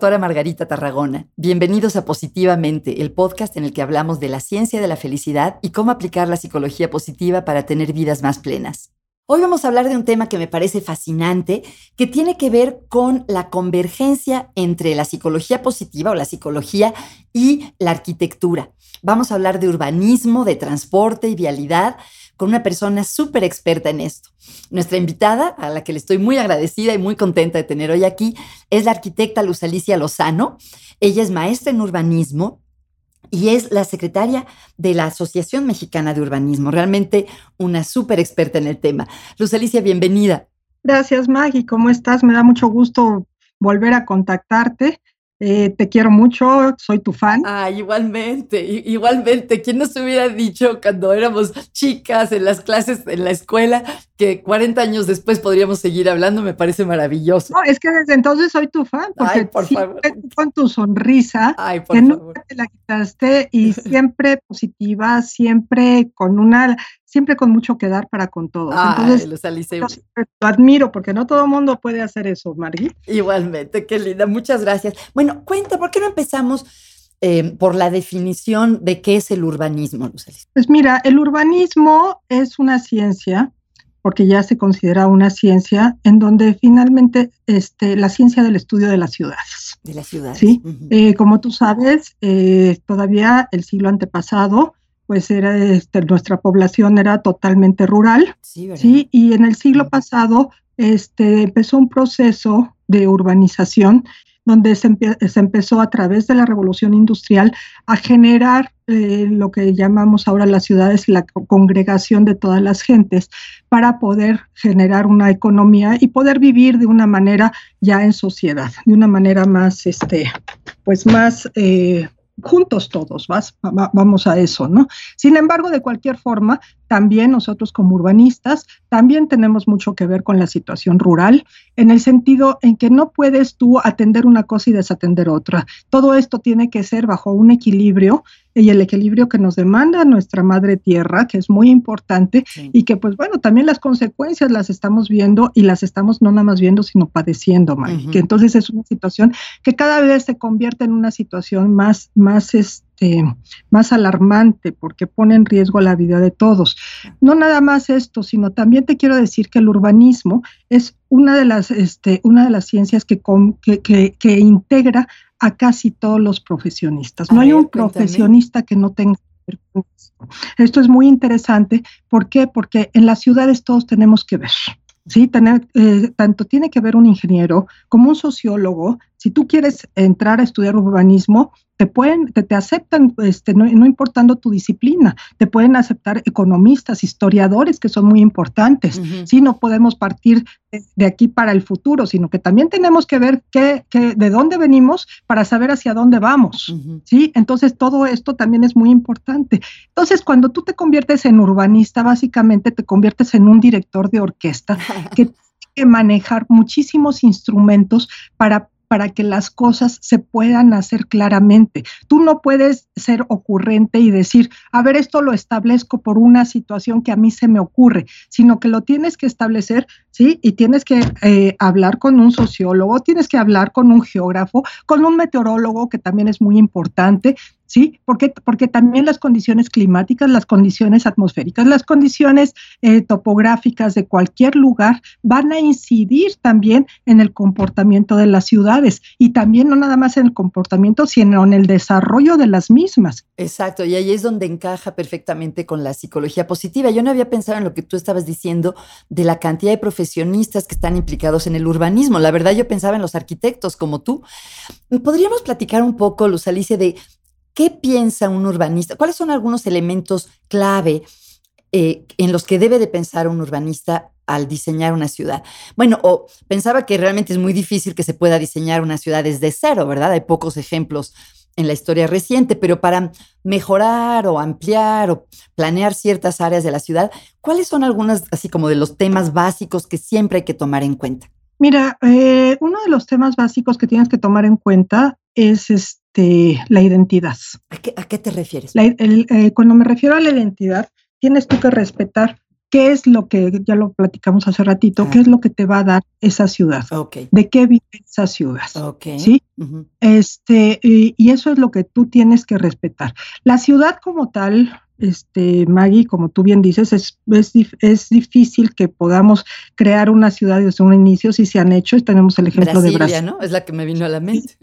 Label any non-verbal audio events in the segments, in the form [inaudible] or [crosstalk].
Doctora Margarita Tarragona. Bienvenidos a Positivamente, el podcast en el que hablamos de la ciencia de la felicidad y cómo aplicar la psicología positiva para tener vidas más plenas. Hoy vamos a hablar de un tema que me parece fascinante, que tiene que ver con la convergencia entre la psicología positiva o la psicología y la arquitectura. Vamos a hablar de urbanismo, de transporte y vialidad con una persona súper experta en esto. Nuestra invitada, a la que le estoy muy agradecida y muy contenta de tener hoy aquí, es la arquitecta Luz Alicia Lozano. Ella es maestra en urbanismo y es la secretaria de la Asociación Mexicana de Urbanismo, realmente una súper experta en el tema. Luz Alicia, bienvenida. Gracias, Maggie. ¿Cómo estás? Me da mucho gusto volver a contactarte. Eh, te quiero mucho, soy tu fan. Ah, igualmente, igualmente. ¿Quién nos hubiera dicho cuando éramos chicas en las clases, en la escuela, que 40 años después podríamos seguir hablando? Me parece maravilloso. No, es que desde entonces soy tu fan, porque por con tu sonrisa, Ay, por que nunca te la quitaste y [laughs] siempre positiva, siempre con una siempre con mucho que dar para con todos. Entonces, lo admiro porque no todo el mundo puede hacer eso, Margui. Igualmente, qué linda, muchas gracias. Bueno, cuenta, ¿por qué no empezamos eh, por la definición de qué es el urbanismo, Luz Pues mira, el urbanismo es una ciencia porque ya se considera una ciencia en donde finalmente este, la ciencia del estudio de las ciudades. De las ciudades. Sí, eh, como tú sabes, eh, todavía el siglo antepasado pues era este, nuestra población era totalmente rural, sí, y en el siglo pasado este, empezó un proceso de urbanización donde se, empezó a través de la revolución industrial a generar eh, lo que llamamos ahora las ciudades, la congregación de todas las gentes, para poder generar una economía y poder vivir de una manera ya en sociedad, de una manera más, este, pues más eh, juntos todos, vas, vamos a eso, ¿no? Sin embargo, de cualquier forma, también nosotros como urbanistas, también tenemos mucho que ver con la situación rural, en el sentido en que no puedes tú atender una cosa y desatender otra. Todo esto tiene que ser bajo un equilibrio y el equilibrio que nos demanda nuestra madre tierra, que es muy importante y que pues bueno, también las consecuencias las estamos viendo y las estamos no nada más viendo, sino padeciendo, que entonces es una situación que cada vez se convierte en una situación más, más, este, más alarmante porque pone en riesgo la vida de todos. No nada más esto, sino también te quiero decir que el urbanismo es una de las, este, una de las ciencias que, que, que integra a casi todos los profesionistas. no hay un profesionista que no tenga esto es muy interesante. ¿Por qué? Porque en las ciudades todos tenemos que ver. ¿sí? Tener, eh, tanto tiene que ver un ingeniero como un sociólogo. Si tú quieres entrar a estudiar urbanismo, te pueden, te, aceptan, este, no, importando tu disciplina, te pueden aceptar economistas, historiadores, que son muy importantes. Sí, no podemos partir de, aquí para el futuro, sino que también tenemos que ver qué, de dónde venimos para saber hacia dónde vamos. Sí, entonces todo esto también es muy importante. Entonces, cuando tú te conviertes en urbanista, básicamente te conviertes en un director de orquesta [laughs] que tiene que manejar muchísimos instrumentos para para que las cosas se puedan hacer claramente. Tú no puedes ser ocurrente y decir, a ver, esto lo establezco por una situación que a mí se me ocurre, sino que lo tienes que establecer, ¿sí? Y tienes que eh, hablar con un sociólogo, tienes que hablar con un geógrafo, con un meteorólogo, que también es muy importante, ¿sí? Porque, porque también las condiciones climáticas, las condiciones atmosféricas, las condiciones eh, topográficas de cualquier lugar van a incidir también en el comportamiento de las ciudades y también no nada más en el comportamiento, sino en el desarrollo de las mismas. Exacto, y ahí es donde encaja perfectamente con la psicología positiva. Yo no había pensado en lo que tú estabas diciendo de la cantidad de profesionistas que están implicados en el urbanismo. La verdad, yo pensaba en los arquitectos como tú. ¿Podríamos platicar un poco, Luz Alicia, de ¿Qué piensa un urbanista? ¿Cuáles son algunos elementos clave eh, en los que debe de pensar un urbanista al diseñar una ciudad? Bueno, o pensaba que realmente es muy difícil que se pueda diseñar una ciudad desde cero, ¿verdad? Hay pocos ejemplos en la historia reciente, pero para mejorar o ampliar o planear ciertas áreas de la ciudad, ¿cuáles son algunos, así como de los temas básicos que siempre hay que tomar en cuenta? Mira, eh, uno de los temas básicos que tienes que tomar en cuenta es este, la identidad. ¿A qué, te refieres? Eh, cuando me refiero a la identidad, tienes tú que respetar ¿qué es lo que, ya lo platicamos hace ratito, qué es lo que te va a dar esa ciudad? ¿De qué vive esa ciudad? ¿Sí? este, y, eso es lo que tú tienes que respetar. La ciudad como tal, este, Maggie, como tú bien dices, es, es, difícil que podamos crear una ciudad desde un inicio, si se han hecho, y tenemos el ejemplo de Brasil. ¿no? Es la que me vino a la mente.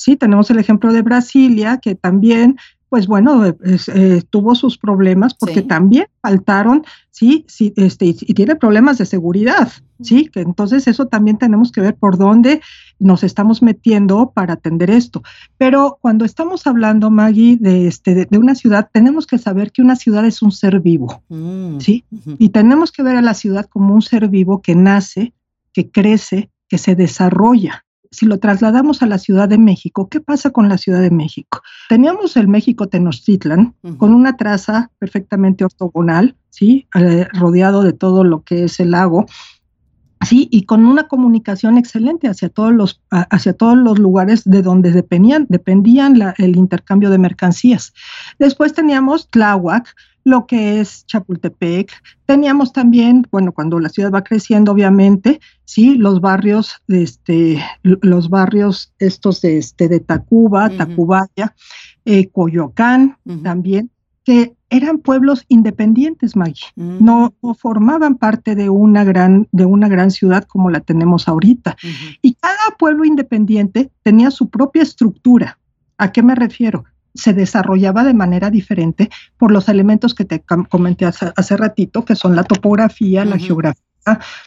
Sí, tenemos el ejemplo de Brasilia, que también pues bueno, eh, tuvo sus problemas porque también faltaron, sí, sí, este, y, tiene problemas de seguridad, sí, que entonces eso también tenemos que ver por dónde nos estamos metiendo para atender esto. Pero cuando estamos hablando, Maggie, de, este, de, una ciudad, tenemos que saber que una ciudad es un ser vivo, mm, ¿sí? Y tenemos que ver a la ciudad como un ser vivo que nace, que crece, que se desarrolla si lo trasladamos a la Ciudad de México, ¿qué pasa con la Ciudad de México? Teníamos el México Tenochtitlan con una traza perfectamente ortogonal, ¿sí? Eh, rodeado de todo lo que es el lago, sí, y con una comunicación excelente hacia todos los, hacia todos los lugares de donde dependían, dependían el intercambio de mercancías. Después teníamos Tláhuac, lo que es Chapultepec. Teníamos también, bueno, cuando la ciudad va creciendo, obviamente, sí, los barrios, este, los barrios estos de, este, de Tacuba, Tacubaya, eh, Coyoacán también, que eran pueblos independientes, Maggie. Mm. No, formaban parte de una gran, de una gran ciudad como la tenemos ahorita. Y cada pueblo independiente tenía su propia estructura. ¿A qué me refiero? Se desarrollaba de manera diferente por los elementos que te comenté hace, ratito, que son la topografía, la geografía,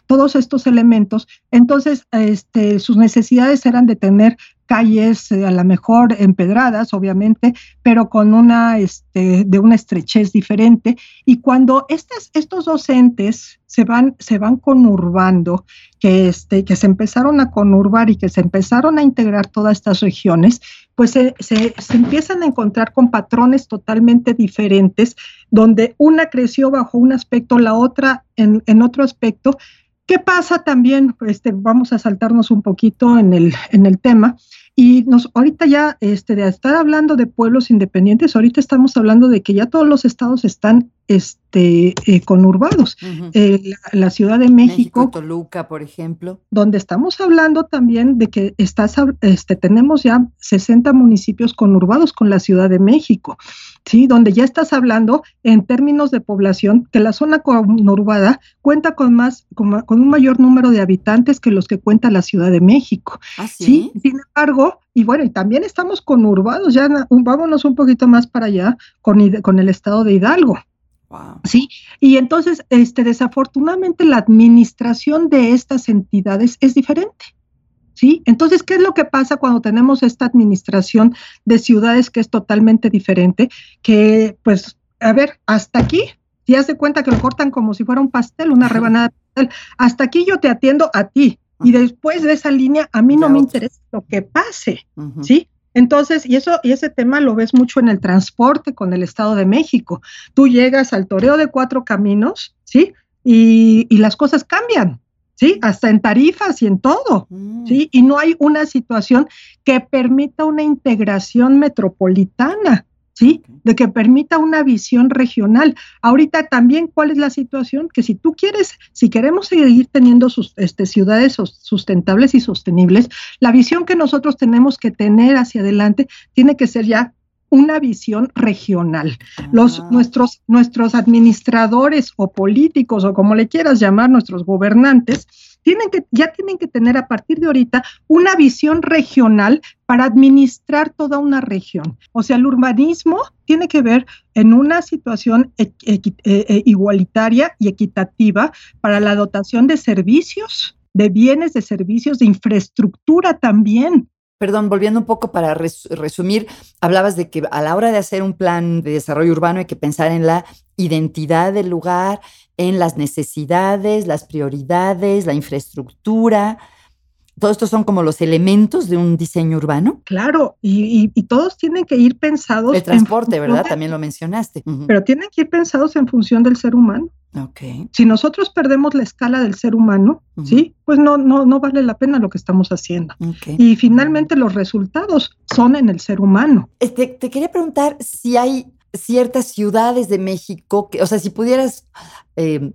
todos estos elementos. Entonces, este, sus necesidades eran de tener calles eh, a lo mejor empedradas, obviamente, pero con una, este, de una estrechez diferente. Y cuando estos, estos docentes se van, se van conurbando, que, este, que se empezaron a conurbar y que se empezaron a integrar todas estas regiones, pues se, se, empiezan a encontrar con patrones totalmente diferentes, donde una creció bajo un aspecto, la otra en, en otro aspecto, ¿Qué pasa también? Este, vamos a saltarnos un poquito en el, en el tema. Y nos, ahorita ya, este, de estar hablando de pueblos independientes, ahorita estamos hablando de que ya todos los estados están este, eh, conurbados. Eh, la, Ciudad de México, Toluca, por ejemplo. Donde estamos hablando también de que estás, este, tenemos ya 60 municipios conurbados con la Ciudad de México, ¿sí? Donde ya estás hablando en términos de población que la zona conurbada cuenta con más, con, un mayor número de habitantes que los que cuenta la Ciudad de México. ¿Ah, sí? Sin embargo, y bueno, y también estamos conurbados, ya vámonos un poquito más para allá con, con el estado de Hidalgo. Sí, y entonces, este, desafortunadamente, la administración de estas entidades es diferente. ¿Sí? Entonces, ¿qué es lo que pasa cuando tenemos esta administración de ciudades que es totalmente diferente? Que, pues, a ver, hasta aquí, si hace cuenta que lo cortan como si fuera un pastel, una rebanada de pastel, hasta aquí yo te atiendo a ti. Y después de esa línea, a mí no me interesa lo que pase, ¿sí? Entonces, y eso, y ese tema lo ves mucho en el transporte con el Estado de México. Tú llegas al toreo de cuatro caminos, ¿sí? Y, las cosas cambian, ¿sí? Hasta en tarifas y en todo, mm. ¿sí? Y no hay una situación que permita una integración metropolitana. ¿Sí? De que permita una visión regional. Ahorita también, ¿cuál es la situación? Que si tú quieres, si queremos seguir teniendo sus, este, ciudades sustentables y sostenibles, la visión que nosotros tenemos que tener hacia adelante tiene que ser ya una visión regional. Los, ah. nuestros, nuestros administradores o políticos o como le quieras llamar, nuestros gobernantes, tienen que, ya tienen que tener a partir de ahorita una visión regional para administrar toda una región. O sea, el urbanismo tiene que ver en una situación e, e, e, igualitaria y equitativa para la dotación de servicios, de bienes, de servicios, de infraestructura también perdón, volviendo un poco para resumir, hablabas de que a la hora de hacer un plan de desarrollo urbano hay que pensar en la identidad del lugar, en las necesidades, las prioridades, la infraestructura. Todos estos son como los elementos de un diseño urbano. Claro, y, todos tienen que ir pensados. El transporte, ¿verdad? También lo mencionaste. Pero tienen que ir pensados en función del ser humano. Okay. Si nosotros perdemos la escala del ser humano, ¿sí? Pues no, no, no vale la pena lo que estamos haciendo. Y finalmente los resultados son en el ser humano. Este, te quería preguntar si hay ciertas ciudades de México, que, o sea, si pudieras eh,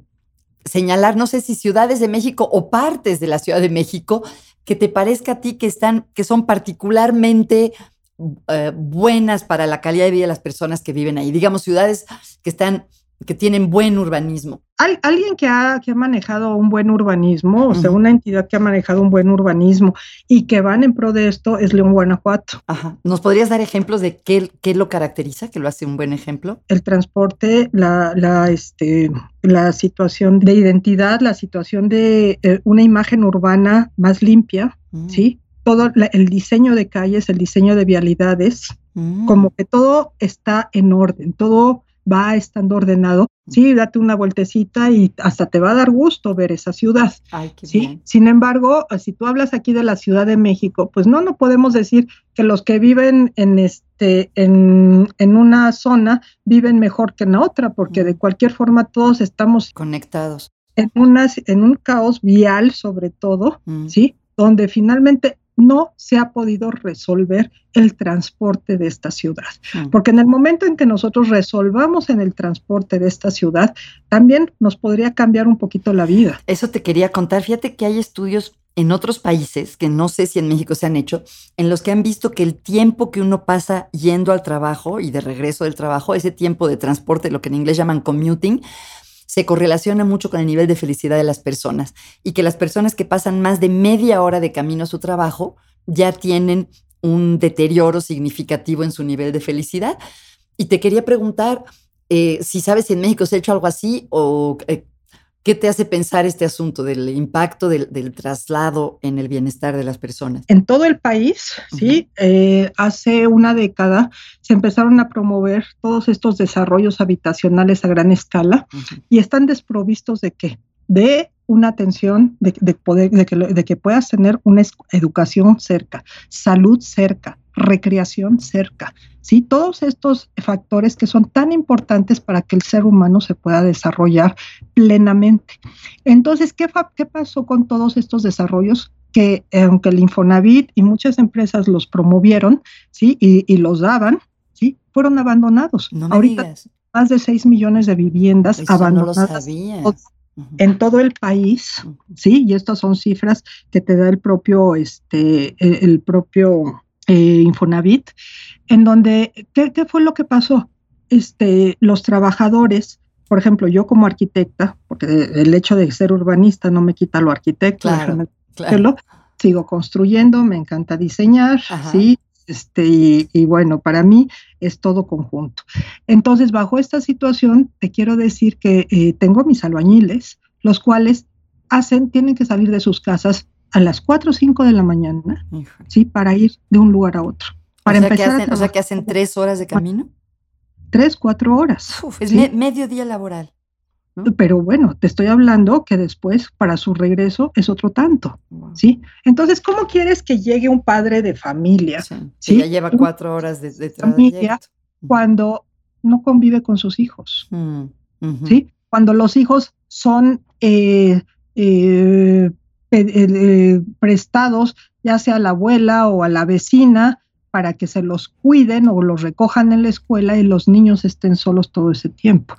señalar, no sé si ciudades de México o partes de la Ciudad de México que te parezca a ti que están, que son particularmente eh, buenas para la calidad de vida de las personas que viven ahí. Digamos, ciudades que están que tienen buen urbanismo. alguien que ha, que ha manejado un buen urbanismo, o sea, una entidad que ha manejado un buen urbanismo y que van en pro de esto es León, Guanajuato. Ajá. ¿Nos podrías dar ejemplos de qué, qué lo caracteriza, que lo hace un buen ejemplo? El transporte, la, la, este, la situación de identidad, la situación de eh, una imagen urbana más limpia, mm. ¿sí? Todo el diseño de calles, el diseño de vialidades, mm. como que todo está en orden, todo va estando ordenado, sí, date una vueltecita y hasta te va a dar gusto ver esa ciudad. ¿sí? Sin embargo, si tú hablas aquí de la Ciudad de México, pues no, no podemos decir que los que viven en este, en, en una zona viven mejor que en otra, porque de cualquier forma todos estamos conectados. En, en un caos vial, sobre todo, mm. ¿sí? Donde finalmente no se ha podido resolver el transporte de esta ciudad. Mm. Porque en el momento en que nosotros resolvamos en el transporte de esta ciudad, también nos podría cambiar un poquito la vida. Eso te quería contar. Fíjate que hay estudios en otros países, que no sé si en México se han hecho, en los que han visto que el tiempo que uno pasa yendo al trabajo y de regreso del trabajo, ese tiempo de transporte, lo que en inglés llaman commuting, se correlaciona mucho con el nivel de felicidad de las personas y que las personas que pasan más de media hora de camino a su trabajo ya tienen un deterioro significativo en su nivel de felicidad. Y te quería preguntar eh, si sabes si en México se ha hecho algo así o eh, ¿Qué te hace pensar este asunto del impacto del, traslado en el bienestar de las personas? En todo el país, sí, eh, hace una década se empezaron a promover todos estos desarrollos habitacionales a gran escala y están desprovistos de qué? De una atención, de, poder, de que, de que puedas tener una educación cerca, salud cerca, recreación cerca, ¿sí? Todos estos factores que son tan importantes para que el ser humano se pueda desarrollar plenamente. Entonces, ¿qué, qué pasó con todos estos desarrollos? que aunque el Infonavit y muchas empresas los promovieron, ¿sí? Y, los daban, ¿sí? Fueron abandonados. No Ahorita más de 6 millones de viviendas abandonadas en todo el país, ¿sí? Y estas son cifras que te da el propio, este, el propio eh, Infonavit, en donde, ¿qué, fue lo que pasó? Este, los trabajadores, por ejemplo, yo como arquitecta, porque el hecho de ser urbanista no me quita lo arquitecto, sigo construyendo, me encanta diseñar, sí, este, y, bueno, para mí es todo conjunto. Entonces, bajo esta situación, te quiero decir que eh, tengo mis albañiles, los cuales hacen, tienen que salir de sus casas a las 4 o 5 de la mañana, ¿sí? Para ir de un lugar a otro. Para o, sea empezar que hacen, o sea que hacen tres horas de camino. Tres, cuatro horas. es medio día laboral. Pero bueno, te estoy hablando que después para su regreso es otro tanto, ¿sí? Entonces, ¿cómo quieres que llegue un padre de familia? Sí, ya lleva cuatro horas de, de familia cuando no convive con sus hijos, mm, ¿sí? Cuando los hijos son eh, eh, eh, prestados ya sea a la abuela o a la vecina para que se los cuiden o los recojan en la escuela y los niños estén solos todo ese tiempo.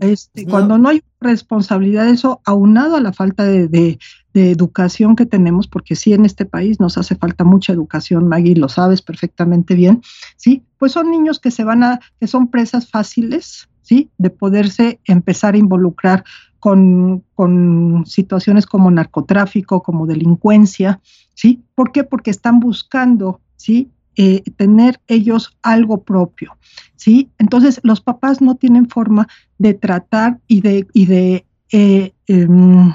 Este, cuando no hay responsabilidad, eso aunado a la falta de, educación que tenemos, porque sí en este país nos hace falta mucha educación, Maggie, lo sabes perfectamente bien, ¿sí? Pues son niños que se van a, que son presas fáciles, ¿sí? De poderse empezar a involucrar con, situaciones como narcotráfico, como delincuencia, ¿sí? ¿Por qué? Porque están buscando, ¿sí? Eh, tener ellos algo propio, ¿sí? Entonces, los papás no tienen forma de tratar y de, y de eh, em,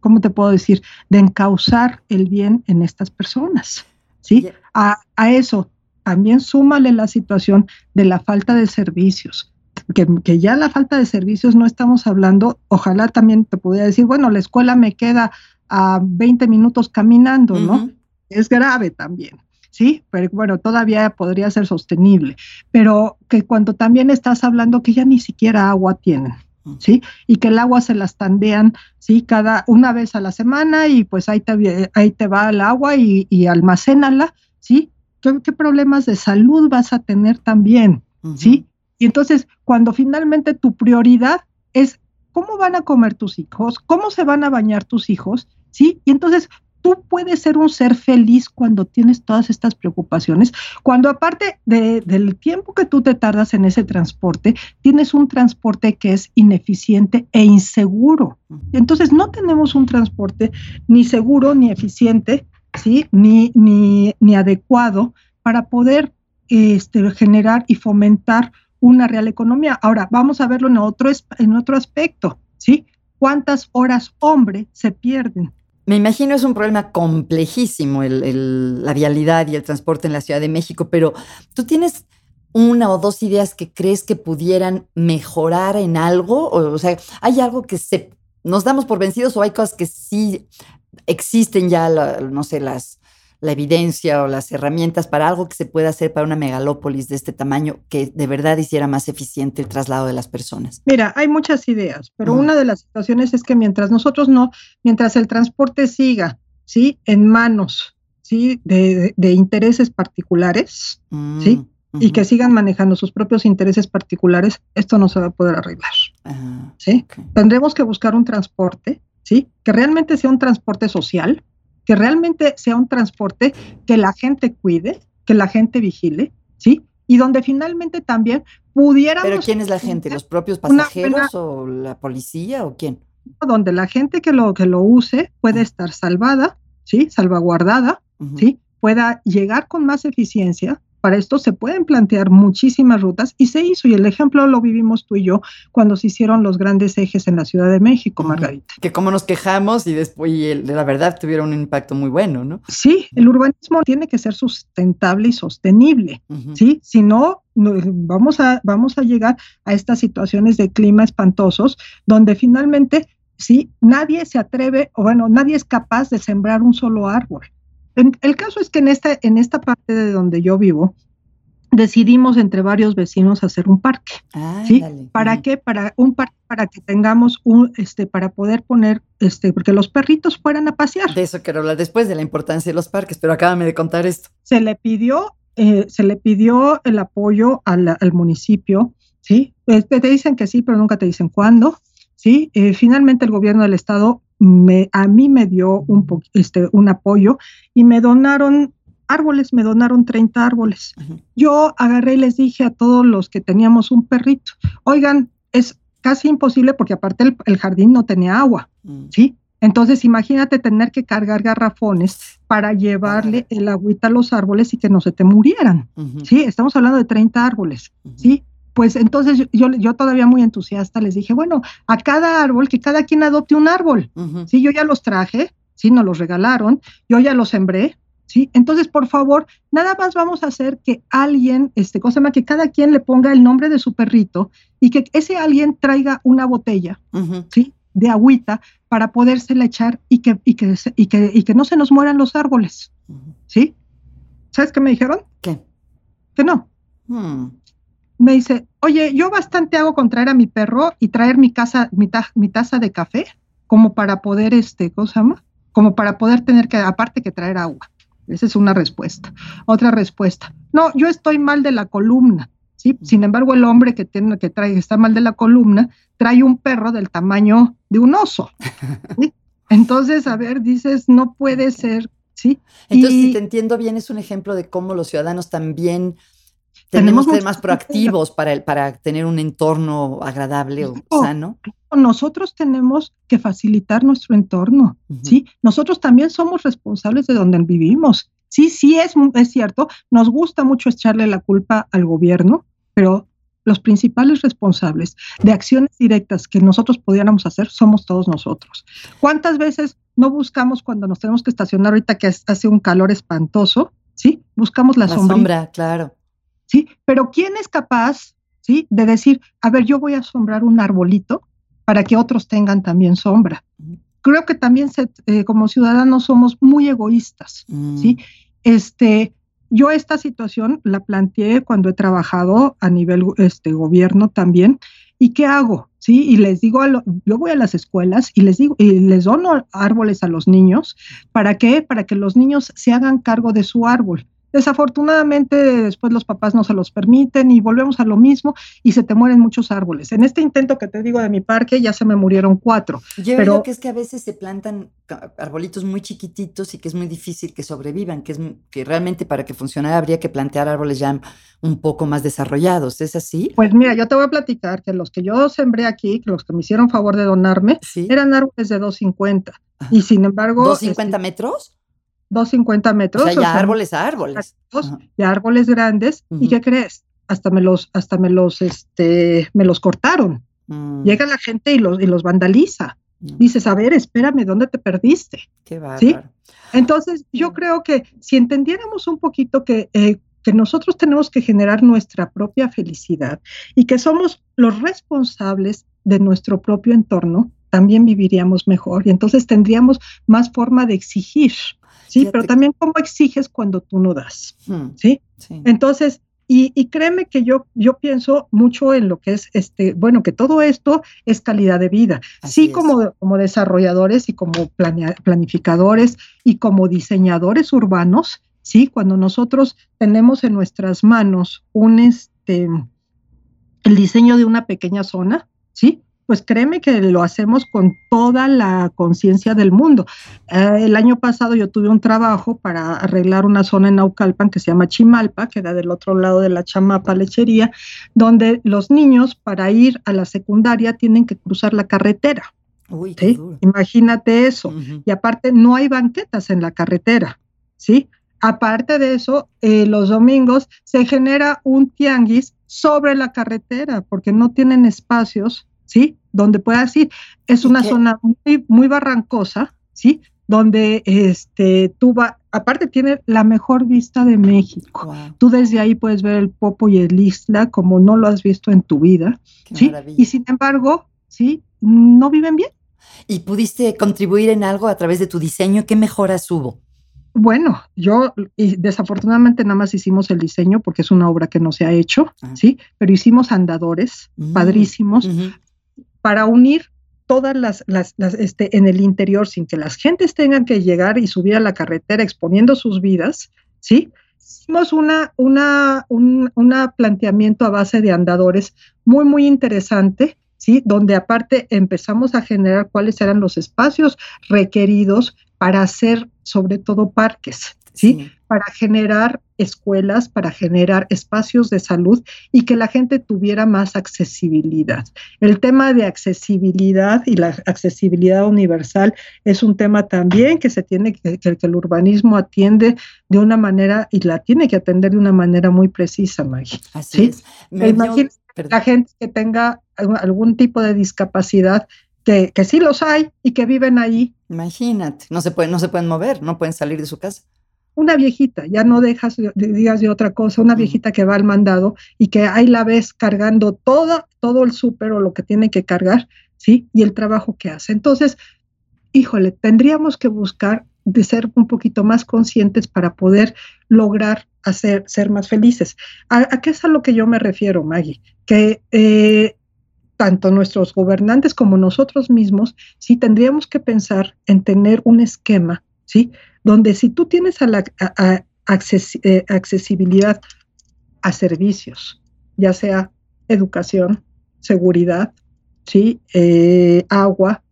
¿cómo te puedo decir? De encauzar el bien en estas personas, ¿sí? A, a eso también súmale la situación de la falta de servicios, que, ya la falta de servicios no estamos hablando, ojalá también te pudiera decir, bueno, la escuela me queda a 20 minutos caminando, ¿no? Es grave también, ¿sí? Pero bueno, todavía podría ser sostenible, pero que cuando también estás hablando que ya ni siquiera agua tienen. ¿Sí? Y que el agua se las tandean, ¿sí? Cada una vez a la semana y pues ahí te, ahí te va el agua y, y almacénala, ¿sí? ¿Qué, ¿Qué, problemas de salud vas a tener también? ¿Sí? Y entonces, cuando finalmente tu prioridad es ¿cómo van a comer tus hijos? ¿Cómo se van a bañar tus hijos? ¿Sí? Y entonces tú puedes ser un ser feliz cuando tienes todas estas preocupaciones, cuando aparte del tiempo que tú te tardas en ese transporte, tienes un transporte que es ineficiente e inseguro. Entonces no tenemos un transporte ni seguro ni eficiente, ¿sí? Ni, ni, ni adecuado para poder este, generar y fomentar una real economía. Ahora, vamos a verlo en otro, en otro aspecto, ¿sí? ¿Cuántas horas hombre se pierden? Me imagino es un problema complejísimo la vialidad y el transporte en la Ciudad de México, pero tú tienes una o dos ideas que crees que pudieran mejorar en algo, o, o sea, hay algo que se nos damos por vencidos o hay cosas que sí existen ya, no sé, las la evidencia o las herramientas para algo que se pueda hacer para una megalópolis de este tamaño que de verdad hiciera más eficiente el traslado de las personas? Mira, hay muchas ideas, pero una de las situaciones es que mientras nosotros no, mientras el transporte siga, ¿sí? En manos, ¿sí? De, intereses particulares, ¿sí? Mm, y que sigan manejando sus propios intereses particulares, esto no se va a poder arreglar. ¿sí? Tendremos que buscar un transporte, ¿sí? Que realmente sea un transporte social, que realmente sea un transporte que la gente cuide, que la gente vigile, ¿sí? Y donde finalmente también pudiéramos... ¿Pero quién es la gente? ¿Los propios pasajeros o la policía o quién? Donde la gente que lo, que lo use puede estar salvada, ¿sí? Salvaguardada, ¿sí? Pueda llegar con más eficiencia, para esto se pueden plantear muchísimas rutas y se hizo, y el ejemplo lo vivimos tú y yo cuando se hicieron los grandes ejes en la Ciudad de México, Margarita. Que como nos quejamos y después, y la verdad, tuvieron un impacto muy bueno, ¿no? Sí, el urbanismo tiene que ser sustentable y sostenible, ¿sí? Si no, vamos a, vamos a llegar a estas situaciones de clima espantosos donde finalmente, sí, nadie se atreve, o bueno, nadie es capaz de sembrar un solo árbol el caso es que en esta, en esta parte de donde yo vivo, decidimos entre varios vecinos hacer un parque. Ah, ¿sí? ¿Para qué? Para un parque para que tengamos un, este, para poder poner, este, porque los perritos fueran a pasear. De eso quiero hablar después, de la importancia de los parques, pero acábame de contar esto. Se le pidió, eh, se le pidió el apoyo al, municipio, ¿sí? Este, te dicen que sí, pero nunca te dicen cuándo, ¿sí? Eh, finalmente el gobierno del estado me, a mí me dio un, este, un apoyo y me donaron árboles, me donaron 30 árboles. Yo agarré y les dije a todos los que teníamos un perrito, oigan, es casi imposible porque aparte el, jardín no tenía agua, mm. ¿sí? Entonces imagínate tener que cargar garrafones para llevarle el agüita a los árboles y que no se te murieran, ¿sí? Estamos hablando de 30 árboles, ¿sí? Pues entonces yo, yo todavía muy entusiasta les dije, bueno, a cada árbol, que cada quien adopte un árbol. Sí, yo ya los traje, sí, nos los regalaron, yo ya los sembré, ¿sí? Entonces, por favor, nada más vamos a hacer que alguien, este, cosa más, que cada quien le ponga el nombre de su perrito y que ese alguien traiga una botella, ¿sí? De agüita para podérsela echar y que, y que, y que, y que no se nos mueran los árboles, ¿sí? ¿Sabes qué me dijeron? ¿Qué? Que no. Hmm me dice, oye, yo bastante hago con traer a mi perro y traer mi casa, mi, mi taza de café, como para poder, este, cosa más, como para poder tener que, aparte que traer agua. Esa es una respuesta. Otra respuesta, no, yo estoy mal de la columna, ¿sí? Sin embargo, el hombre que tiene, que trae, está mal de la columna, trae un perro del tamaño de un oso. [laughs] Entonces, a ver, dices, no puede ser, ¿sí? Entonces, si te entiendo bien, es un ejemplo de cómo los ciudadanos también tenemos que ser más proactivos para, para tener un entorno agradable o sano. Nosotros tenemos que facilitar nuestro entorno, ¿sí? Nosotros también somos responsables de donde vivimos. Sí, sí, es, es cierto, nos gusta mucho echarle la culpa al gobierno, pero los principales responsables de acciones directas que nosotros pudiéramos hacer somos todos nosotros. ¿Cuántas veces no buscamos cuando nos tenemos que estacionar ahorita que hace un calor espantoso? ¿Sí? Buscamos la, la sombra, claro. ¿Sí? Pero ¿quién es capaz, ¿sí? De decir, a ver, yo voy a sombrar un arbolito para que otros tengan también sombra. Creo que también eh, como ciudadanos somos muy egoístas, ¿sí? Mm. Este, yo esta situación la planteé cuando he trabajado a nivel este, gobierno también. ¿Y qué hago? ¿Sí? Y les digo, yo voy a las escuelas y les digo, y les dono árboles a los niños. ¿Para qué? Para que los niños se hagan cargo de su árbol. Desafortunadamente, después los papás no se los permiten y volvemos a lo mismo y se te mueren muchos árboles. En este intento que te digo de mi parque ya se me murieron cuatro. Yo pero que es que a veces se plantan arbolitos muy chiquititos y que es muy difícil que sobrevivan, que es que realmente para que funcionara habría que plantear árboles ya un poco más desarrollados. ¿Es así? Pues mira, yo te voy a platicar que los que yo sembré aquí, los que me hicieron favor de donarme, eran árboles de 250. Y sin embargo. ¿250 este, metros? 250 metros. O sea, ya árboles a árboles. De árboles grandes. ¿Y qué crees? Hasta me los, hasta me los, este, me los cortaron. Mm. Llega la gente y los, y los vandaliza. Mm. Dices, a ver, espérame, ¿dónde te perdiste? Qué ¿Sí? Entonces, yo mm. creo que si entendiéramos un poquito que, eh, que nosotros tenemos que generar nuestra propia felicidad y que somos los responsables de nuestro propio entorno, también viviríamos mejor y entonces tendríamos más forma de exigir ¿sí? Pero también cómo exiges cuando tú no das, hmm, ¿sí? Entonces, y, créeme que yo, yo pienso mucho en lo que es, este, bueno, que todo esto es calidad de vida. sí, como, como desarrolladores y como planificadores y como diseñadores urbanos, sí, cuando nosotros tenemos en nuestras manos un, este, el diseño de una pequeña zona, sí, pues créeme que lo hacemos con toda la conciencia del mundo. Eh, el año pasado yo tuve un trabajo para arreglar una zona en Naucalpan que se llama Chimalpa, que era del otro lado de la Chamapa Lechería, donde los niños para ir a la secundaria tienen que cruzar la carretera. Uy, Imagínate eso. Y aparte no hay banquetas en la carretera, ¿sí? Aparte de eso, eh, los domingos se genera un tianguis sobre la carretera porque no tienen espacios, ¿sí? Donde puedas ir. Es una zona muy, muy barrancosa, ¿sí? Donde este, tú va, aparte tiene la mejor vista de México. Tú desde ahí puedes ver el Popo y el Isla como no lo has visto en tu vida, ¿sí? Y sin embargo, ¿sí? No viven bien. ¿Y pudiste contribuir en algo a través de tu diseño? ¿Qué mejoras hubo? Bueno, yo y desafortunadamente nada más hicimos el diseño porque es una obra que no se ha hecho, ah. ¿sí? Pero hicimos andadores mm, padrísimos, para unir todas las, las, este, en el interior sin que las gentes tengan que llegar y subir a la carretera exponiendo sus vidas, ¿sí? Hicimos una, una, un una planteamiento a base de andadores muy, muy interesante, ¿sí? Donde aparte empezamos a generar cuáles eran los espacios requeridos para hacer sobre todo parques, ¿sí? Para generar escuelas, para generar espacios de salud y que la gente tuviera más accesibilidad. El tema de accesibilidad y la accesibilidad universal es un tema también que se tiene que, que, el urbanismo atiende de una manera y la tiene que atender de una manera muy precisa, Maggie. Así es. Imagínate la gente que tenga algún tipo de discapacidad que, que, sí los hay y que viven ahí. Imagínate, no se, pueden, no se pueden mover, no pueden salir de su casa una viejita, ya no dejas, digas de otra cosa, una viejita que va al mandado y que ahí la ves cargando todo, todo el súper o lo que tiene que cargar, ¿sí? Y el trabajo que hace. Entonces, híjole, tendríamos que buscar de ser un poquito más conscientes para poder lograr hacer, ser más felices. ¿A, qué es a lo que yo me refiero, Maggie? Que eh, tanto nuestros gobernantes como nosotros mismos, sí tendríamos que pensar en tener un esquema, ¿sí? Donde si tú tienes a la eh, accesibilidad a servicios, ya sea educación, seguridad, ¿sí? Eh, agua,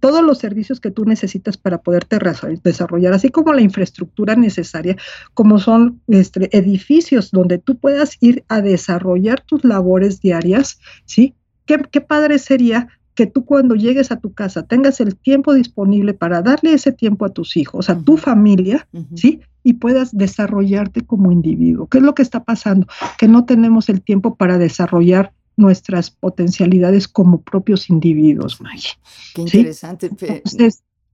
todos los servicios que tú necesitas para poderte desarrollar, así como la infraestructura necesaria, como son este, edificios donde tú puedas ir a desarrollar tus labores diarias, ¿sí? Qué padre sería que tú cuando llegues a tu casa tengas el tiempo disponible para darle ese tiempo a tus hijos, a tu familia, ¿sí? Y puedas desarrollarte como individuo. ¿Qué es lo que está pasando? Que no tenemos el tiempo para desarrollar nuestras potencialidades como propios individuos, Maggie. Qué interesante.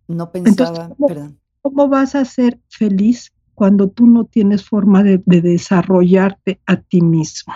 no pensaba, ¿cómo, perdón. ¿Cómo vas a ser feliz cuando tú no tienes forma de, desarrollarte a ti mismo?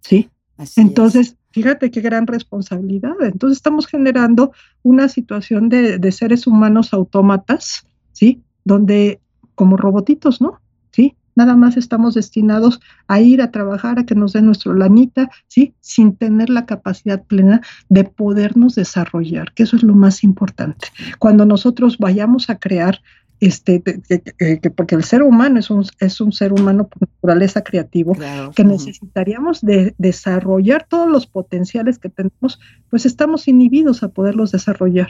¿Sí? Entonces, Fíjate qué gran responsabilidad. Entonces estamos generando una situación de, seres humanos autómatas, ¿sí? Donde como robotitos, ¿no? ¿Sí? Nada más estamos destinados a ir a trabajar, a que nos den nuestro lanita, ¿sí? Sin tener la capacidad plena de podernos desarrollar, que eso es lo más importante. Cuando nosotros vayamos a crear este, porque el ser humano es un, es un ser humano por naturaleza creativo, que necesitaríamos de desarrollar todos los potenciales que tenemos, pues estamos inhibidos a poderlos desarrollar.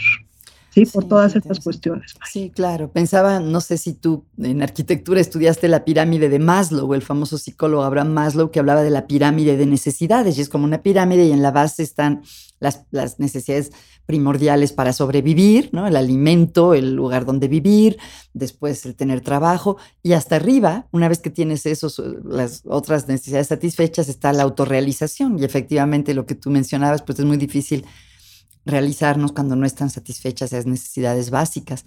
¿sí? Por todas estas cuestiones. Sí, claro. Pensaba, no sé si tú en arquitectura estudiaste la pirámide de Maslow, el famoso psicólogo Abraham Maslow, que hablaba de la pirámide de necesidades, y es como una pirámide y en la base están las, las necesidades primordiales para sobrevivir, ¿no? El alimento, el lugar donde vivir, después el tener trabajo, y hasta arriba, una vez que tienes esos, las otras necesidades satisfechas, está la autorrealización. Y efectivamente lo que tú mencionabas, pues es muy difícil realizarnos cuando no están satisfechas esas necesidades básicas.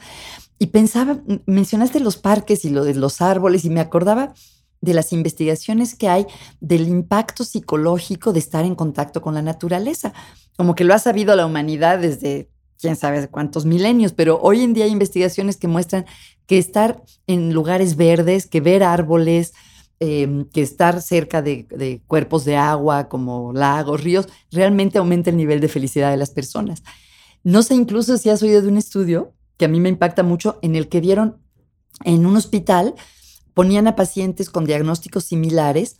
Y pensaba, mencionaste los parques y los árboles y me acordaba de las investigaciones que hay del impacto psicológico de estar en contacto con la naturaleza. Como que lo ha sabido la humanidad desde quién sabe cuántos milenios, pero hoy en día hay investigaciones que muestran que estar en lugares verdes, que ver árboles, Em, que estar cerca de, cuerpos de agua como lagos, ríos, realmente aumenta el nivel de felicidad de las personas. No sé incluso si has oído de un estudio que a mí me impacta mucho, en el que vieron en un hospital, ponían a pacientes con diagnósticos similares,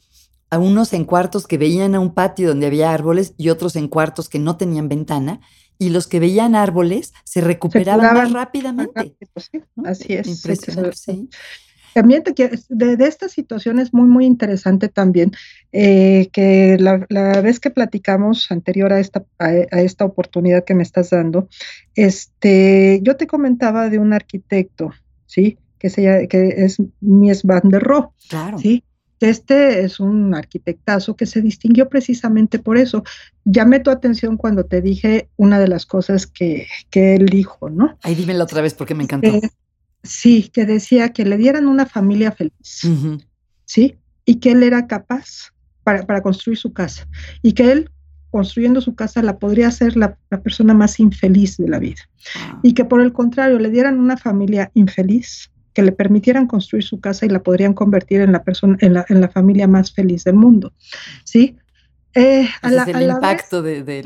a unos en cuartos que veían a un patio donde había árboles y otros en cuartos que no tenían ventana, y los que veían árboles se recuperaban más rápidamente. Así es. Impresionante, sí. También de, de, esta situación es muy, muy interesante también eh, que la, vez que platicamos anterior a esta, a, esta oportunidad que me estás dando, este, yo te comentaba de un arquitecto, ¿sí? Que, se, que es Mies van der Rohe, claro. ¿sí? Este es un arquitectazo que se distinguió precisamente por eso. Llamé tu atención cuando te dije una de las cosas que, que él dijo, ¿no? Ahí dímelo otra vez porque me encantó. Eh, Sí, que decía que le dieran una familia feliz, ¿sí? Y que él era capaz para, construir su casa. Y que él, construyendo su casa, la podría ser la, persona más infeliz de la vida. Ah. Y que por el contrario, le dieran una familia infeliz, que le permitieran construir su casa y la podrían convertir en la persona, en la, en la familia más feliz del mundo. ¿Sí? Eh, el impacto de,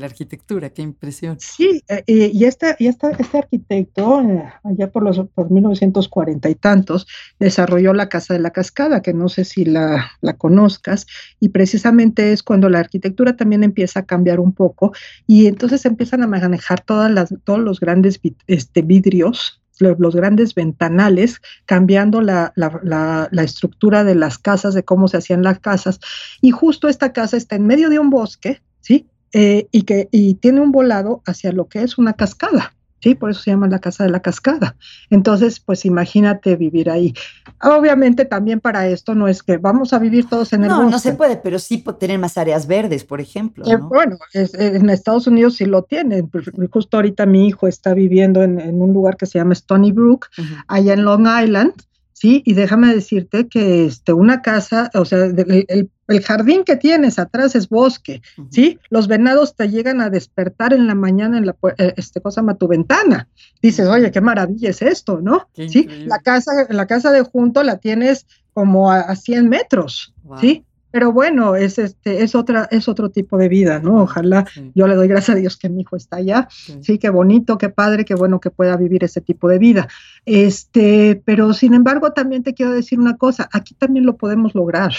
la arquitectura, qué impresión. Sí, eh, y, este, y este arquitecto, eh, allá por los por 1940 y tantos, desarrolló la Casa de la Cascada, que no sé si la, la, conozcas, y precisamente es cuando la arquitectura también empieza a cambiar un poco, y entonces empiezan a manejar todas las, todos los grandes este, vidrios los grandes ventanales, cambiando la, estructura de las casas, de cómo se hacían las casas. Y justo esta casa está en medio de un bosque, ¿sí? Eh, y que y tiene un volado hacia lo que es una cascada. ¿Sí? Por eso se llama la casa de la cascada. Entonces, pues imagínate vivir ahí. Obviamente también para esto no es que vamos a vivir todos en el No, no se puede, pero sí tener más áreas verdes, por ejemplo. Eh, bueno, en Estados Unidos sí lo tienen. Pues, justo ahorita mi hijo está viviendo en, un lugar que se llama Stony Brook, allá en Long Island, ¿sí? Y déjame decirte que este, una casa, o sea, el, jardín que tienes atrás es bosque, ¿sí? Los venados te llegan a despertar en la mañana en la eh, este, cosa tu ventana. Dices, oye, qué maravilla es esto, ¿no? sí, la casa, la casa de junto la tienes como a, 100 metros, ¿sí? Pero bueno, es este, es otra, es otro tipo de vida, ¿no? Ojalá, yo le doy gracias a Dios que mi hijo está allá. Sí. qué bonito, qué padre, qué bueno que pueda vivir ese tipo de vida. Este, pero sin embargo, también te quiero decir una cosa, aquí también lo podemos lograr,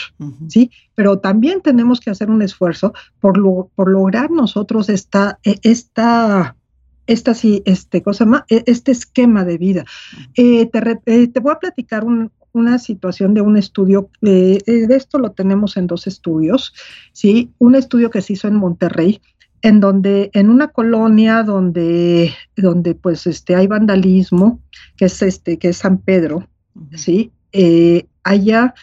¿sí? Pero también tenemos que hacer un esfuerzo por, por lograr nosotros esta, e, esta esta sí, este, cosa e, este esquema de vida. Eh, te, eh, te, voy a platicar un, una situación de un estudio, eh, eh, de esto lo tenemos en dos estudios, ¿sí? Un estudio que se hizo en Monterrey, en donde en una colonia donde, donde pues este, hay vandalismo, que es, este, que es San Pedro, ¿sí? Eh, allá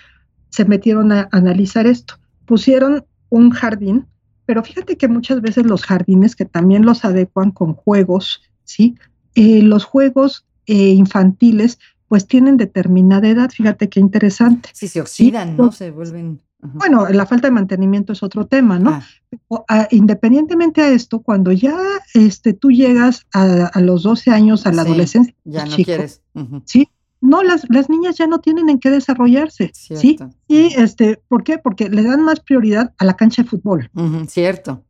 se metieron a analizar esto. Pusieron un jardín, pero fíjate que muchas veces los jardines que también los adecuan con juegos, ¿sí? los juegos infantiles pues tienen determinada edad. Fíjate qué interesante. Si se oxidan, ¿no? Se vuelven... Bueno, la falta de mantenimiento es otro tema, ¿no? Ah. independientemente a esto, cuando ya este, tú llegas a, los 12 años, a la adolescencia, ya no quieres. Sí, no, las, las niñas ya no tienen en qué desarrollarse, ¿sí? Y este, ¿por qué? Porque le dan más prioridad a la cancha de fútbol. cierto.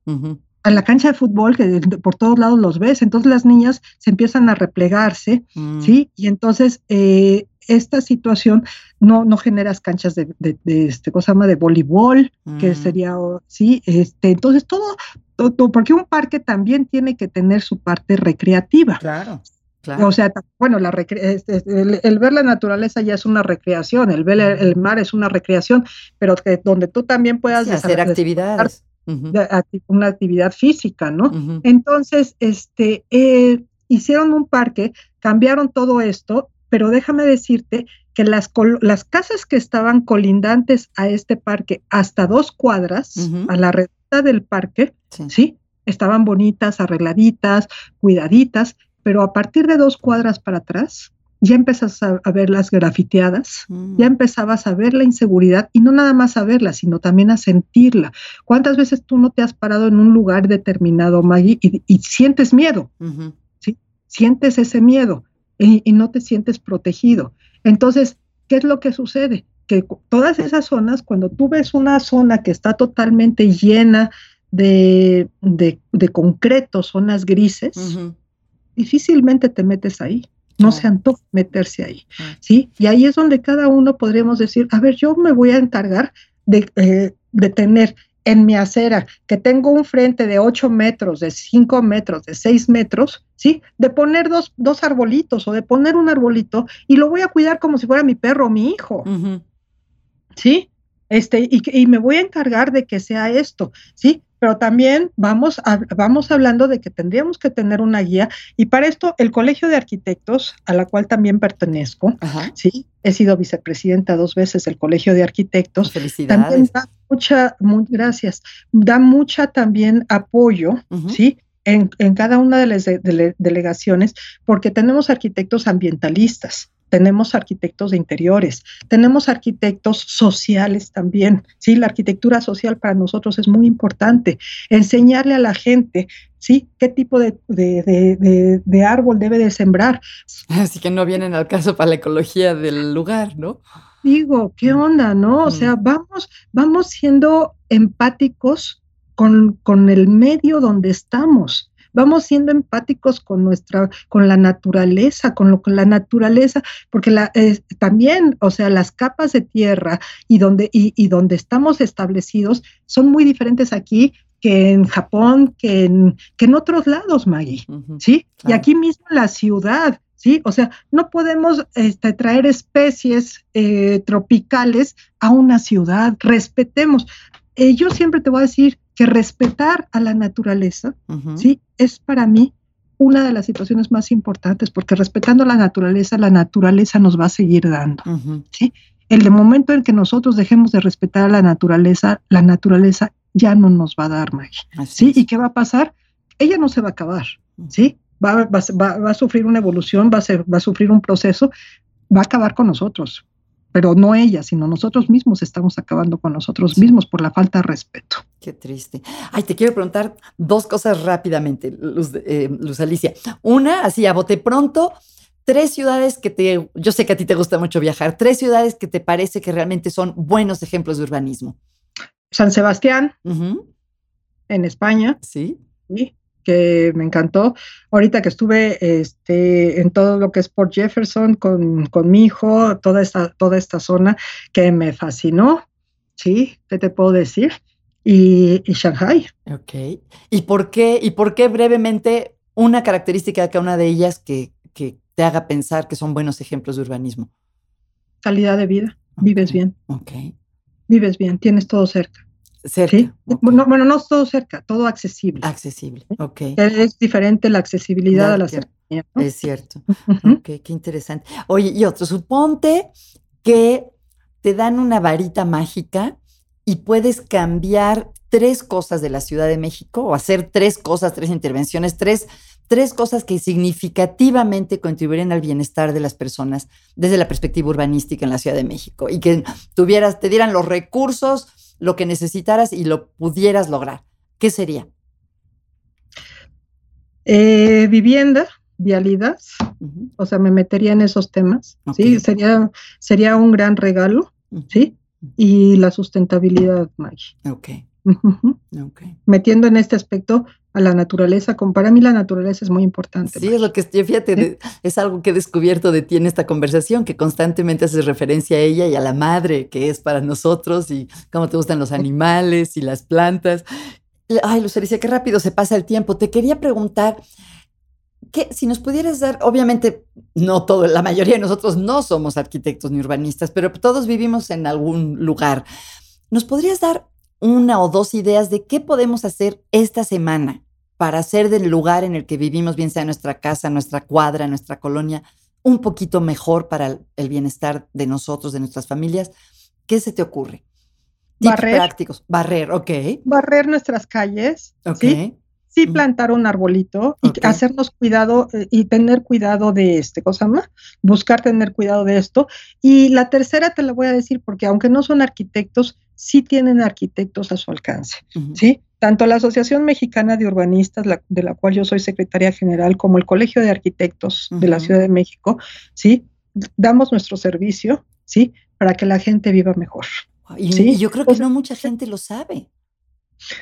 A la cancha de fútbol que por todos lados los ves, entonces las niñas se empiezan a replegarse, mm. ¿sí? Y entonces eh, esta situación no, no generas canchas de, de, este, cosa llama de voleibol, que mm. sería, sí, este, entonces todo, todo, porque un parque también tiene que tener su parte recreativa. Claro. Claro. O sea, bueno, la este, el, ver la naturaleza ya es una recreación, el ver el, mar es una recreación, pero que donde tú también puedas hacer actividades una actividad física, ¿no? Entonces, este, eh, hicieron un parque, cambiaron todo esto, pero déjame decirte que las, las casas que estaban colindantes a este parque hasta dos cuadras, a la redonda del parque, sí. Estaban bonitas, arregladitas, cuidaditas, pero a partir de dos cuadras para atrás, ya empezas a, ver las grafiteadas, mm. ya empezabas a ver la inseguridad y no nada más a verla, sino también a sentirla. ¿Cuántas veces tú no te has parado en un lugar determinado, Maggie, y, sientes miedo? ¿sí? Sientes ese miedo y, y, no te sientes protegido. Entonces, ¿qué es lo que sucede? Que todas esas zonas, cuando tú ves una zona que está totalmente llena de, de, de concreto, zonas grises, difícilmente te metes ahí no se antoja meterse ahí, ¿sí? Y ahí es donde cada uno podríamos decir, a ver, yo me voy a encargar de, eh, de tener en mi acera, que tengo un frente de 8 metros, de 5 metros, de 6 metros, ¿sí? De poner dos, dos, arbolitos o de poner un arbolito y lo voy a cuidar como si fuera mi perro o mi hijo, ¿sí? Este, y, y, me voy a encargar de que sea esto, ¿sí? pero también vamos, vamos hablando de que tendríamos que tener una guía y para esto el Colegio de Arquitectos, a la cual también pertenezco, sí, he sido vicepresidenta dos veces del Colegio de Arquitectos, Felicidades. también da mucha, gracias, da mucha también apoyo, sí, en, cada una de las delegaciones, porque tenemos arquitectos ambientalistas, tenemos arquitectos de interiores, tenemos arquitectos sociales también. Sí, la arquitectura social para nosotros es muy importante. Enseñarle a la gente, sí, qué tipo de, de, árbol debe de sembrar. Así que no vienen al caso para la ecología del lugar, ¿no? Digo, ¿qué onda, no? O sea, vamos, vamos siendo empáticos con, con el medio donde estamos vamos siendo empáticos con nuestra, con la naturaleza, con lo con la naturaleza, porque la, también, o sea, las capas de tierra y donde, y, donde estamos establecidos son muy diferentes aquí que en Japón, que en, que en otros lados, Maggie, ¿sí? Y aquí mismo la ciudad, ¿sí? O sea, no podemos este, traer especies eh, tropicales a una ciudad, respetemos. Eh, yo siempre te voy a decir, que respetar a la naturaleza, ¿sí? Es para mí una de las situaciones más importantes, porque respetando la naturaleza, la naturaleza nos va a seguir dando, ¿sí? El momento en que nosotros dejemos de respetar a la naturaleza, la naturaleza ya no nos va a dar magia, ¿sí? ¿Y qué va a pasar? Ella no se va a acabar, ¿sí? Va, va, a sufrir una evolución, va a, ser, va a sufrir un proceso, va a acabar con nosotros, pero no ella, sino nosotros mismos estamos acabando con nosotros mismos por la falta de respeto. Qué triste. Ay, te quiero preguntar dos cosas rápidamente, Luz, eh, Luz Alicia. Una, así a bote pronto, tres ciudades que te, yo sé que a ti te gusta mucho viajar, tres ciudades que te parece que realmente son buenos ejemplos de urbanismo. San Sebastián, en España. Sí. Sí que me encantó. Ahorita que estuve este, en todo lo que es Port Jefferson con, con, mi hijo, toda esta, toda esta zona que me fascinó, ¿sí? ¿Qué te puedo decir? Y, y Shanghai. Ok. ¿Y por qué, y por qué brevemente una característica de cada una de ellas que, que te haga pensar que son buenos ejemplos de urbanismo? Calidad de vida, vives bien. Ok. Vives bien, tienes todo cerca. Cerca. Bueno, no todo cerca, todo accesible. Accesible, ok. Es diferente la accesibilidad a la cercanía. Es cierto. Ok, qué interesante. Oye, y otro, suponte que te dan una varita mágica y puedes cambiar tres cosas de la Ciudad de México o hacer tres cosas, tres intervenciones, tres, tres cosas que significativamente contribuirían al bienestar de las personas desde la perspectiva urbanística en la Ciudad de México y que tuvieras, te dieran los recursos lo que necesitaras y lo pudieras lograr, ¿qué sería? Eh, vivienda, vialidad, o sea, me metería en esos temas, ¿sí? Sería, sería un gran regalo, ¿sí? Y la sustentabilidad, Maggie. Ok, Metiendo en este aspecto a la naturaleza, como para mí la naturaleza es muy importante. Sí, es lo que fíjate, es algo que he descubierto de ti en esta conversación, que constantemente haces referencia a ella y a la madre que es para nosotros y cómo te gustan los animales y las plantas. Ay, Lucericia, qué rápido se pasa el tiempo. Te quería preguntar, que si nos pudieras dar, obviamente no todo, la mayoría de nosotros no somos arquitectos ni urbanistas, pero todos vivimos en algún lugar. ¿Nos podrías dar una o dos ideas de qué podemos hacer esta semana para hacer del lugar en el que vivimos, bien sea nuestra casa, nuestra cuadra, nuestra colonia, un poquito mejor para el bienestar de nosotros, de nuestras familias? ¿Qué se te ocurre? barrer. prácticos. Barrer, ok. Barrer nuestras calles. Ok. ¿sí? sí plantar un arbolito y hacernos cuidado eh, y tener cuidado de este, cosa más, buscar tener cuidado de esto. Y la tercera te la voy a decir porque aunque no son arquitectos, sí tienen arquitectos a su alcance, ¿sí? Tanto la Asociación Mexicana de Urbanistas, de la cual yo soy secretaria general, como el Colegio de Arquitectos de la Ciudad de México, ¿sí? Damos nuestro servicio, ¿sí? Para que la gente viva mejor. Y, yo creo que no mucha gente lo sabe.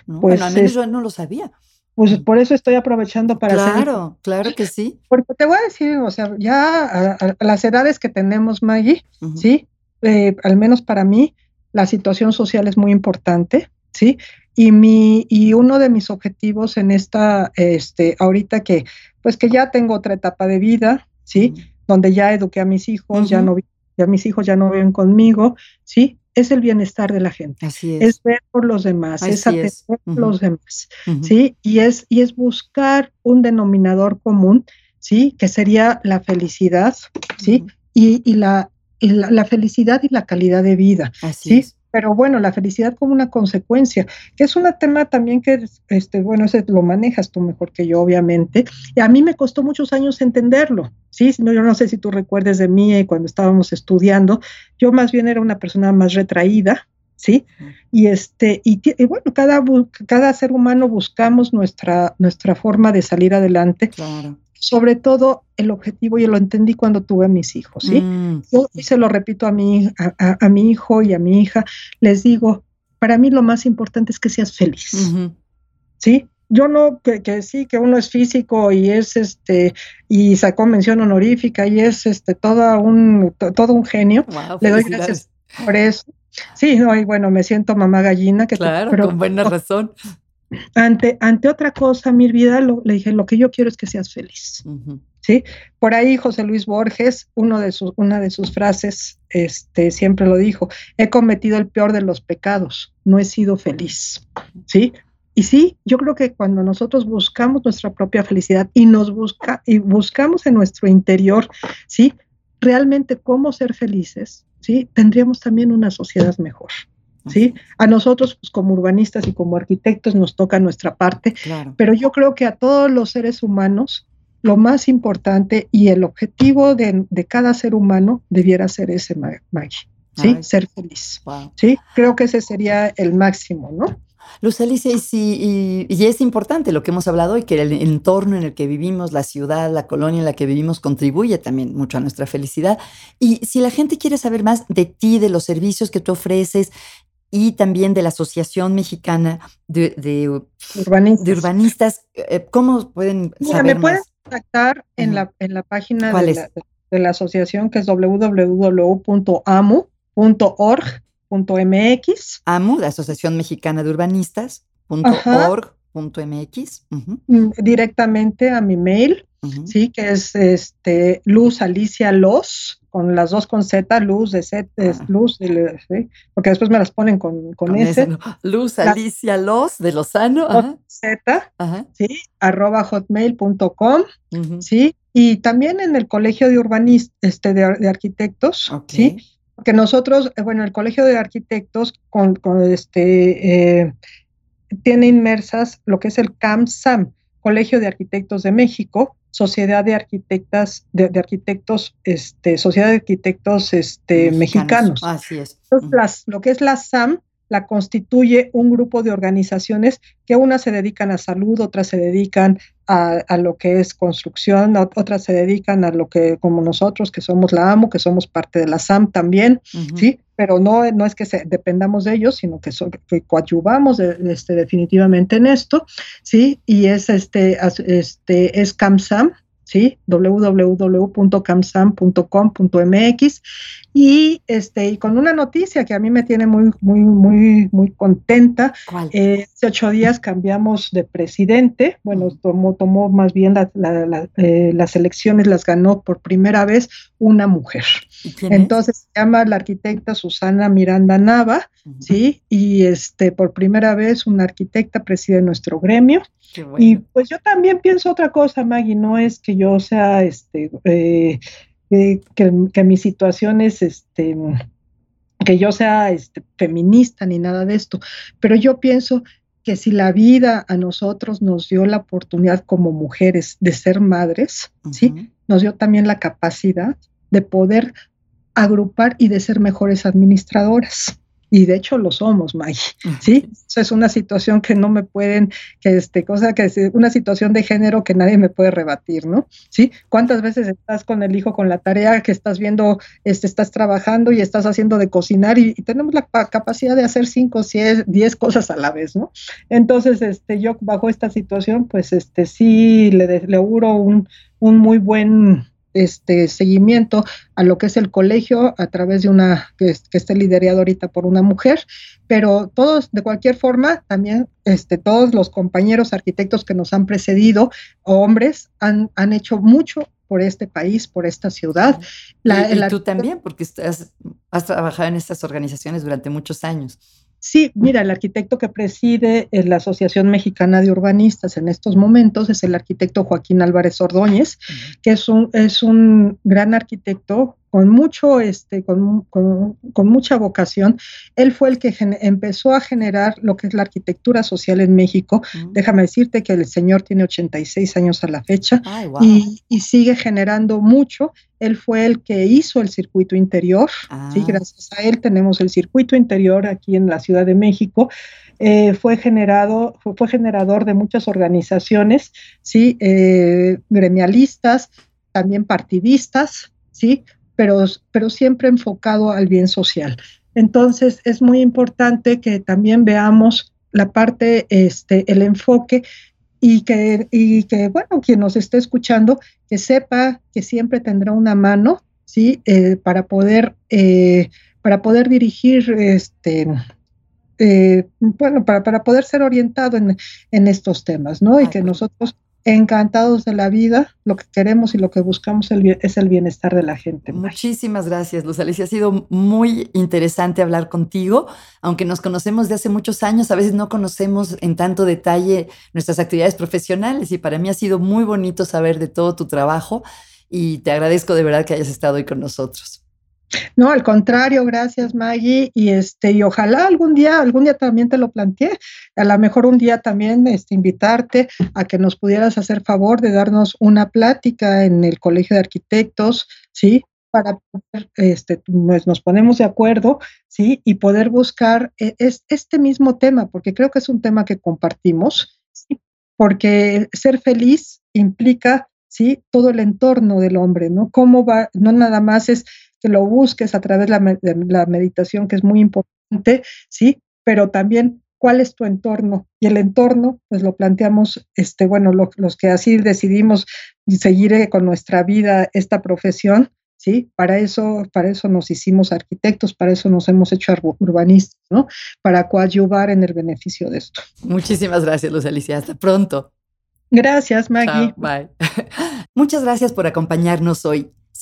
Pues bueno, al menos yo no lo sabía. Pues por eso estoy aprovechando para Claro, claro que sí. Porque te voy a decir, o sea, ya a, las edades que tenemos, Maggie, ¿sí? Eh, al menos para mí, la situación social es muy importante, ¿sí? Y, mi, y uno de mis objetivos en esta, este, ahorita que, pues que ya tengo otra etapa de vida, ¿sí? Donde ya eduqué a mis hijos, ya no ya mis hijos ya no viven conmigo, ¿sí? es el bienestar de la gente. Así es. es ver por los demás, es atender por los demás, ¿sí? Y es, y es buscar un denominador común, ¿sí? Que sería la felicidad, ¿sí? y, y, la, la, felicidad y la calidad de vida, Así ¿sí? Es pero bueno, la felicidad como una consecuencia, que es un tema también que, este, bueno, ese lo manejas tú mejor que yo, obviamente, y a mí me costó muchos años entenderlo, ¿sí? No, yo no sé si tú recuerdes de mí eh, cuando estábamos estudiando, yo más bien era una persona más retraída, ¿sí? Y, este, y, bueno, cada, cada ser humano buscamos nuestra, nuestra forma de salir adelante. Claro sobre todo el objetivo, y lo entendí cuando tuve a mis hijos, ¿sí? Mm. Yo y se lo repito a mi, a, mi hijo y a mi hija, les digo, para mí lo más importante es que seas feliz, ¿sí? Yo no, que, sí, que uno es físico y es este, y sacó mención honorífica y es este, todo un, todo un genio. Le doy gracias por eso. Sí, no, y bueno, me siento mamá gallina. Que claro, con buena [laughs] razón. Ante, ante otra cosa, mi vida, le dije, lo que yo quiero es que seas feliz. ¿Sí? Por ahí José Luis Borges, uno de sus, una de sus frases, este, siempre lo dijo, he cometido el peor de los pecados, no he sido feliz. ¿Sí? Y sí, yo creo que cuando nosotros buscamos nuestra propia felicidad y nos busca y buscamos en nuestro interior, ¿sí? Realmente cómo ser felices, ¿sí? Tendríamos también una sociedad mejor. ¿Sí? A nosotros, pues, como urbanistas y como arquitectos, nos toca nuestra parte, pero yo creo que a todos los seres humanos, lo más importante y el objetivo de, cada ser humano debiera ser ese, Maggie, ¿sí? ser feliz, ¿sí? Creo que ese sería el máximo, ¿no? Luz Alicia, y, y, es importante lo que hemos hablado y que el entorno en el que vivimos, la ciudad, la colonia en la que vivimos contribuye también mucho a nuestra felicidad. Y si la gente quiere saber más de ti, de los servicios que tú ofreces, y también de la Asociación Mexicana de, Urbanistas. Eh, ¿Cómo pueden saber Me pueden contactar en, la, en la página de la, de la, asociación que es www.amu.org.mx. AMU, la Asociación Mexicana de Urbanistas. .org.mx. Mm, directamente a mi mail, sí, que es este Luz Alicia Los con las dos con Z, luz de Z, ah. luz, porque después me las ponen con, con, S. Luz Alicia Los de Lozano. Z, ¿sí? arroba hotmail.com, ¿sí? Y también en el Colegio de Urbanistas, este, de, Arquitectos, ¿sí? Porque nosotros, eh, bueno, el Colegio de Arquitectos con, este, eh, tiene inmersas lo que es el CAMSAM, Colegio de Arquitectos de México, Sociedad de Arquitectas, de, Arquitectos, este, Sociedad de Arquitectos este, mexicanos. Así es. Entonces, las, lo que es la SAM, la constituye un grupo de organizaciones que unas se dedican a salud, otras se dedican a, lo que es construcción, otras se dedican a lo que, como nosotros, que somos la AMO, que somos parte de la SAM también, ¿sí? Pero no, no es que dependamos de ellos, sino que, coadyuvamos este, definitivamente en esto, ¿sí? Y es, este, este, es CAMSAM, ¿sí? www.camsam.com.mx y este y con una noticia que a mí me tiene muy muy muy muy contenta. Eh, hace ocho días cambiamos de presidente. Bueno, tomó tomó más bien eh, las elecciones las ganó por primera vez una mujer. Entonces se llama la arquitecta Susana Miranda Nava, sí, y este por primera vez una arquitecta preside nuestro gremio. Y pues yo también pienso otra cosa, Maggie, no es que yo sea, este, eh, que, mi situación es, este, que yo sea este, feminista ni nada de esto, pero yo pienso que si la vida a nosotros nos dio la oportunidad como mujeres de ser madres, ¿sí? Nos dio también la capacidad de poder agrupar y de ser mejores administradoras y de hecho lo somos, Maggie, ¿sí? Esa es una situación que no me pueden, que este, cosa que es una situación de género que nadie me puede rebatir, ¿no? ¿Sí? ¿Cuántas veces estás con el hijo con la tarea que estás viendo, este, estás trabajando y estás haciendo de cocinar y, tenemos la capacidad de hacer cinco, diez cosas a la vez, ¿no? Entonces, este, yo bajo esta situación, pues, este, sí le, le auguro un, un muy buen este seguimiento a lo que es el colegio a través de una que, esté liderado ahorita por una mujer, pero todos, de cualquier forma, también este, todos los compañeros arquitectos que nos han precedido, hombres, han, han hecho mucho por este país, por esta ciudad. y, tú también, porque has trabajado en estas organizaciones durante muchos años. Sí, mira, el arquitecto que preside eh, la Asociación Mexicana de Urbanistas en estos momentos es el arquitecto Joaquín Álvarez Ordóñez, que es un, es un gran arquitecto con mucho, este, con, mucha vocación. Él fue el que empezó a generar lo que es la arquitectura social en México. Déjame decirte que el señor tiene 86 años a la fecha y, sigue generando mucho. Él fue el que hizo el circuito interior. Sí, ah. gracias a él tenemos el circuito interior aquí en la Ciudad de México. Eh, fue generado, fue, generador de muchas organizaciones, sí, eh, gremialistas, también partidistas, sí, pero, pero siempre enfocado al bien social. Entonces, es muy importante que también veamos la parte, este, el enfoque y que, y que, bueno, quien nos esté escuchando, que sepa que siempre tendrá una mano, ¿sí? Eh, para poder, eh, para poder dirigir, este, eh, bueno, para, para, poder ser orientado en, en, estos temas, ¿no? Y que nosotros encantados de la vida, lo que queremos y lo que buscamos es el bienestar de la gente. Muchísimas gracias, Luz Alicia. Ha sido muy interesante hablar contigo. Aunque nos conocemos de hace muchos años, a veces no conocemos en tanto detalle nuestras actividades profesionales y para mí ha sido muy bonito saber de todo tu trabajo y te agradezco de verdad que hayas estado hoy con nosotros. No, al contrario, gracias Maggie y este y ojalá algún día, algún día también te lo planteé, a lo mejor un día también este, invitarte a que nos pudieras hacer favor de darnos una plática en el Colegio de Arquitectos, ¿sí? Para poder, este, pues nos ponemos de acuerdo, ¿sí? Y poder buscar e, es, este mismo tema, porque creo que es un tema que compartimos. Porque ser feliz implica, ¿sí? Todo el entorno del hombre, ¿no? Cómo va, no nada más es que lo busques a través de la, meditación, que es muy importante, ¿sí? Pero también cuál es tu entorno. Y el entorno, pues lo planteamos, este, bueno, los que así decidimos seguir eh, con nuestra vida esta profesión, ¿sí? Para eso, para eso nos hicimos arquitectos, para eso nos hemos hecho urbanistas, ¿no? Para coadyuvar en el beneficio de esto. Muchísimas gracias, Luz Alicia. Hasta pronto. Gracias, Maggie. bye. [laughs] Muchas gracias por acompañarnos hoy.